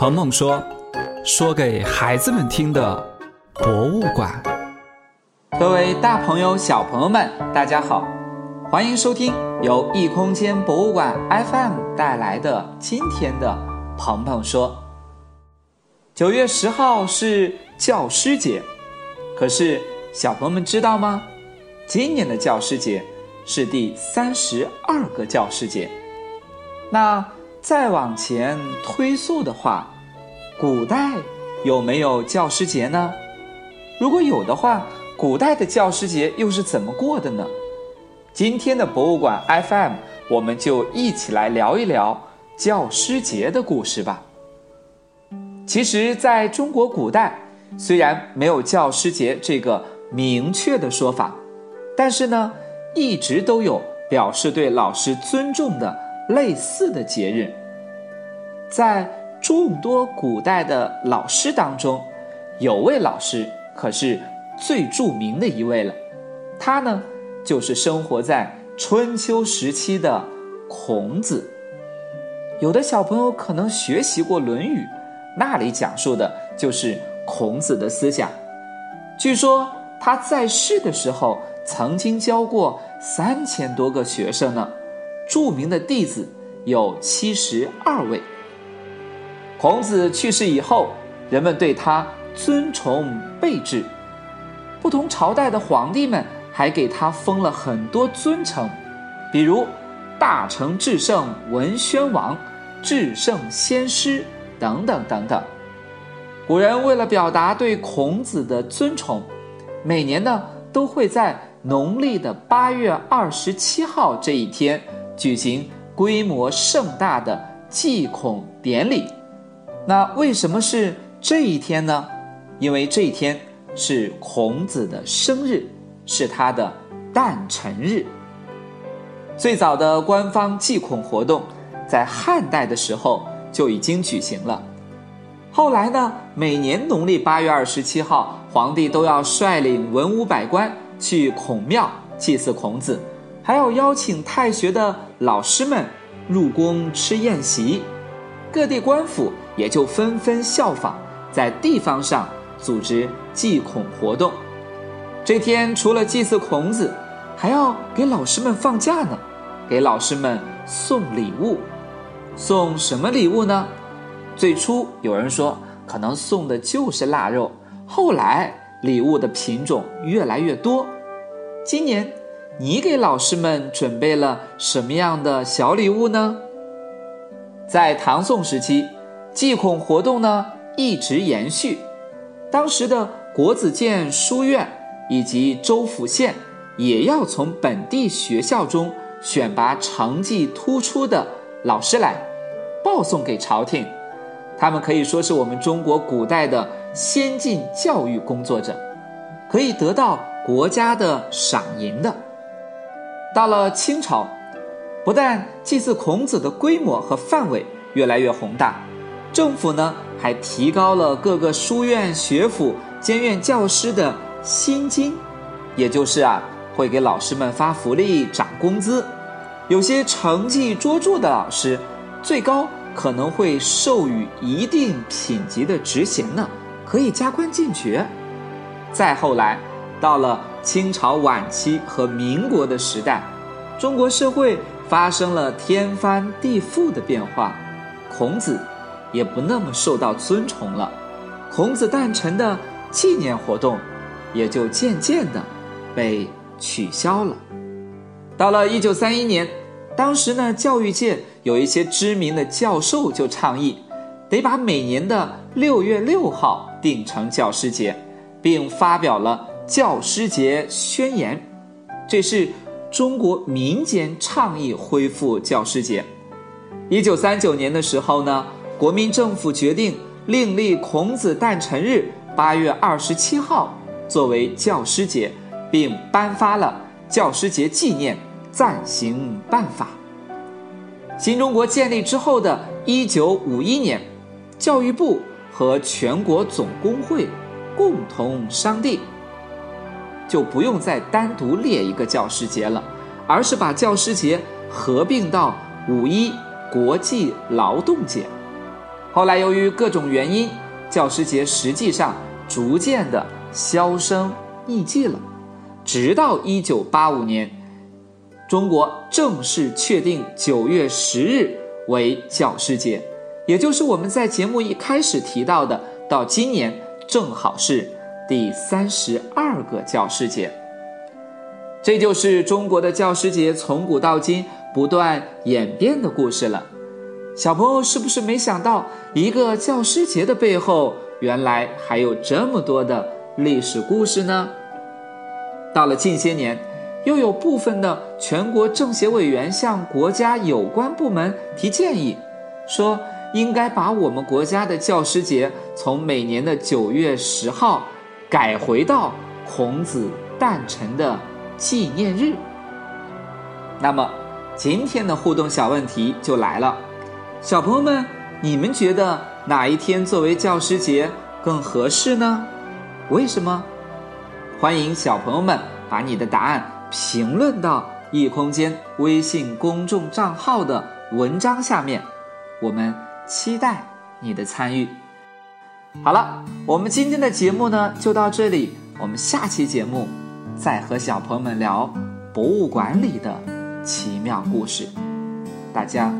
鹏鹏说：“说给孩子们听的博物馆。”各位大朋友、小朋友们，大家好，欢迎收听由异空间博物馆 FM 带来的今天的鹏鹏说。九月十号是教师节，可是小朋友们知道吗？今年的教师节是第三十二个教师节。那再往前推溯的话，古代有没有教师节呢？如果有的话，古代的教师节又是怎么过的呢？今天的博物馆 FM，我们就一起来聊一聊教师节的故事吧。其实，在中国古代，虽然没有教师节这个明确的说法，但是呢，一直都有表示对老师尊重的类似的节日。在众多古代的老师当中，有位老师可是。最著名的一位了，他呢就是生活在春秋时期的孔子。有的小朋友可能学习过《论语》，那里讲述的就是孔子的思想。据说他在世的时候曾经教过三千多个学生呢，著名的弟子有七十二位。孔子去世以后，人们对他尊崇备至。不同朝代的皇帝们还给他封了很多尊称，比如大成至圣文宣王、至圣先师等等等等。古人为了表达对孔子的尊崇，每年呢都会在农历的八月二十七号这一天举行规模盛大的祭孔典礼。那为什么是这一天呢？因为这一天。是孔子的生日，是他的诞辰日。最早的官方祭孔活动，在汉代的时候就已经举行了。后来呢，每年农历八月二十七号，皇帝都要率领文武百官去孔庙祭祀孔子，还要邀请太学的老师们入宫吃宴席。各地官府也就纷纷效仿，在地方上。组织祭孔活动，这天除了祭祀孔子，还要给老师们放假呢，给老师们送礼物。送什么礼物呢？最初有人说可能送的就是腊肉，后来礼物的品种越来越多。今年你给老师们准备了什么样的小礼物呢？在唐宋时期，祭孔活动呢一直延续。当时的国子监书院以及州府县也要从本地学校中选拔成绩突出的老师来，报送给朝廷。他们可以说是我们中国古代的先进教育工作者，可以得到国家的赏银的。到了清朝，不但祭祀孔子的规模和范围越来越宏大。政府呢还提高了各个书院、学府、监院教师的薪金，也就是啊会给老师们发福利、涨工资。有些成绩卓著的老师，最高可能会授予一定品级的职衔呢，可以加官进爵。再后来，到了清朝晚期和民国的时代，中国社会发生了天翻地覆的变化，孔子。也不那么受到尊崇了，孔子诞辰的纪念活动也就渐渐的被取消了。到了一九三一年，当时呢，教育界有一些知名的教授就倡议，得把每年的六月六号定成教师节，并发表了教师节宣言。这是中国民间倡议恢复教师节。一九三九年的时候呢。国民政府决定另立孔子诞辰日八月二十七号作为教师节，并颁发了教师节纪念暂行办法。新中国建立之后的一九五一年，教育部和全国总工会共同商定，就不用再单独列一个教师节了，而是把教师节合并到五一国际劳动节。后来由于各种原因，教师节实际上逐渐的销声匿迹了。直到一九八五年，中国正式确定九月十日为教师节，也就是我们在节目一开始提到的，到今年正好是第三十二个教师节。这就是中国的教师节从古到今不断演变的故事了。小朋友是不是没想到，一个教师节的背后，原来还有这么多的历史故事呢？到了近些年，又有部分的全国政协委员向国家有关部门提建议，说应该把我们国家的教师节从每年的九月十号改回到孔子诞辰的纪念日。那么，今天的互动小问题就来了，小朋友们，你们觉得哪一天作为教师节更合适呢？为什么？欢迎小朋友们把你的答案评论到异空间微信公众账号的文章下面，我们期待你的参与。好了我们今天的节目呢就到这里我们下期节目再和小朋友们聊博物馆里的奇妙故事。大家